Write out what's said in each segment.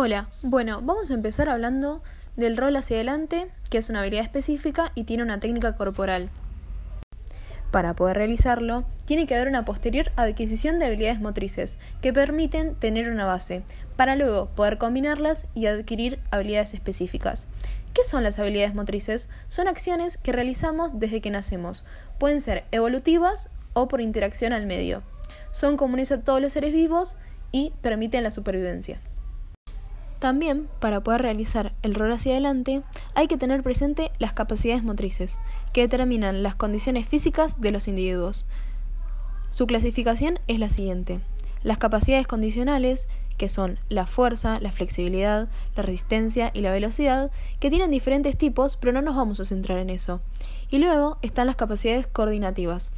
Hola, bueno, vamos a empezar hablando del rol hacia adelante, que es una habilidad específica y tiene una técnica corporal. Para poder realizarlo, tiene que haber una posterior adquisición de habilidades motrices que permiten tener una base, para luego poder combinarlas y adquirir habilidades específicas. ¿Qué son las habilidades motrices? Son acciones que realizamos desde que nacemos. Pueden ser evolutivas o por interacción al medio. Son comunes a todos los seres vivos y permiten la supervivencia. También, para poder realizar el rol hacia adelante, hay que tener presente las capacidades motrices, que determinan las condiciones físicas de los individuos. Su clasificación es la siguiente. Las capacidades condicionales, que son la fuerza, la flexibilidad, la resistencia y la velocidad, que tienen diferentes tipos, pero no nos vamos a centrar en eso. Y luego están las capacidades coordinativas.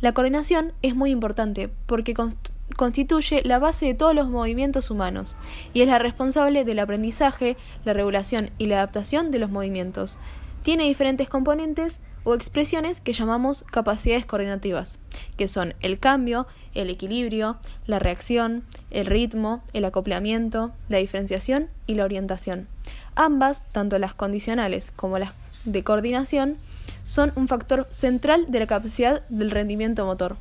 La coordinación es muy importante porque constituye la base de todos los movimientos humanos y es la responsable del aprendizaje, la regulación y la adaptación de los movimientos. Tiene diferentes componentes o expresiones que llamamos capacidades coordinativas, que son el cambio, el equilibrio, la reacción, el ritmo, el acoplamiento, la diferenciación y la orientación. Ambas, tanto las condicionales como las de coordinación, son un factor central de la capacidad del rendimiento motor.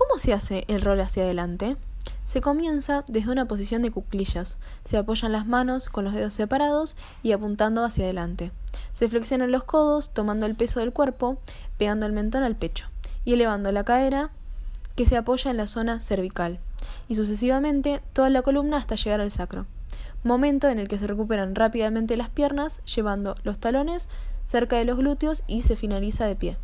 ¿Cómo se hace el rol hacia adelante? Se comienza desde una posición de cuclillas. Se apoyan las manos con los dedos separados y apuntando hacia adelante. Se flexionan los codos tomando el peso del cuerpo, pegando el mentón al pecho y elevando la cadera que se apoya en la zona cervical y sucesivamente toda la columna hasta llegar al sacro. Momento en el que se recuperan rápidamente las piernas llevando los talones cerca de los glúteos y se finaliza de pie.